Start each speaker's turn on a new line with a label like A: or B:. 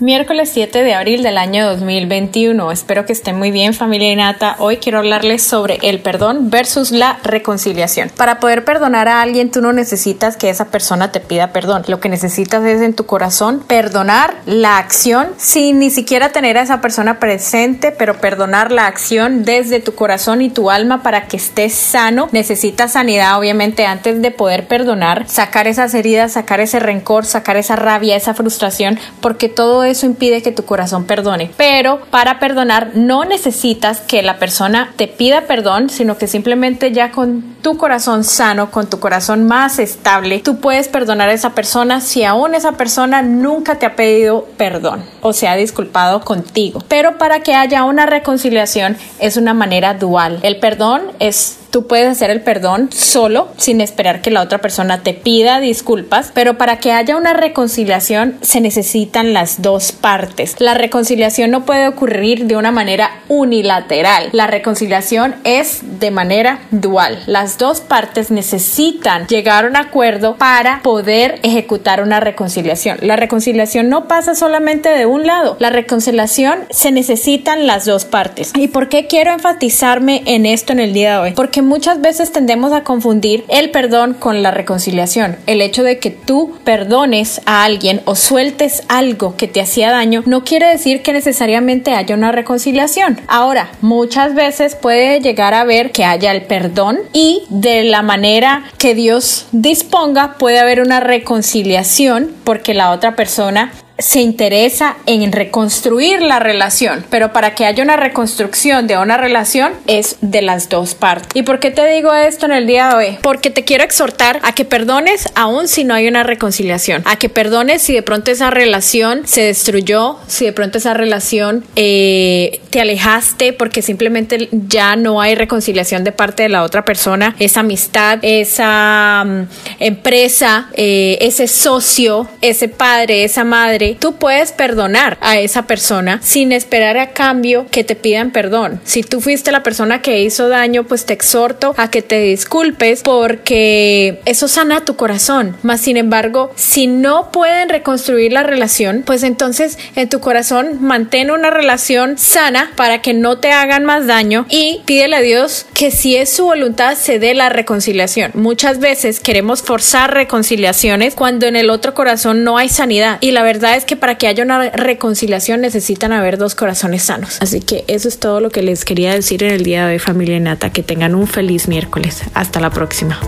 A: Miércoles 7 de abril del año 2021. Espero que estén muy bien familia Inata. Hoy quiero hablarles sobre el perdón versus la reconciliación. Para poder perdonar a alguien tú no necesitas que esa persona te pida perdón. Lo que necesitas es en tu corazón perdonar la acción sin ni siquiera tener a esa persona presente, pero perdonar la acción desde tu corazón y tu alma para que estés sano. Necesitas sanidad obviamente antes de poder perdonar, sacar esas heridas, sacar ese rencor, sacar esa rabia, esa frustración, porque todo eso impide que tu corazón perdone. Pero para perdonar no necesitas que la persona te pida perdón, sino que simplemente ya con tu corazón sano, con tu corazón más estable, tú puedes perdonar a esa persona si aún esa persona nunca te ha pedido perdón o se ha disculpado contigo. Pero para que haya una reconciliación es una manera dual. El perdón es Tú puedes hacer el perdón solo, sin esperar que la otra persona te pida disculpas, pero para que haya una reconciliación se necesitan las dos partes. La reconciliación no puede ocurrir de una manera unilateral. La reconciliación es de manera dual. Las dos partes necesitan llegar a un acuerdo para poder ejecutar una reconciliación. La reconciliación no pasa solamente de un lado. La reconciliación se necesitan las dos partes. ¿Y por qué quiero enfatizarme en esto en el día de hoy? Porque muchas veces tendemos a confundir el perdón con la reconciliación. El hecho de que tú perdones a alguien o sueltes algo que te hacía daño no quiere decir que necesariamente haya una reconciliación. Ahora, muchas veces puede llegar a ver que haya el perdón y de la manera que Dios disponga puede haber una reconciliación porque la otra persona se interesa en reconstruir la relación, pero para que haya una reconstrucción de una relación es de las dos partes. ¿Y por qué te digo esto en el día de hoy? Porque te quiero exhortar a que perdones aún si no hay una reconciliación, a que perdones si de pronto esa relación se destruyó, si de pronto esa relación eh, te alejaste porque simplemente ya no hay reconciliación de parte de la otra persona, esa amistad, esa mm, empresa, eh, ese socio, ese padre, esa madre tú puedes perdonar a esa persona sin esperar a cambio que te pidan perdón. Si tú fuiste la persona que hizo daño, pues te exhorto a que te disculpes porque eso sana tu corazón. Más sin embargo, si no pueden reconstruir la relación, pues entonces en tu corazón mantén una relación sana para que no te hagan más daño y pídele a Dios que si es su voluntad se dé la reconciliación. Muchas veces queremos forzar reconciliaciones cuando en el otro corazón no hay sanidad y la verdad es que para que haya una reconciliación necesitan haber dos corazones sanos. Así que eso es todo lo que les quería decir en el día de hoy, familia Nata. Que tengan un feliz miércoles. Hasta la próxima.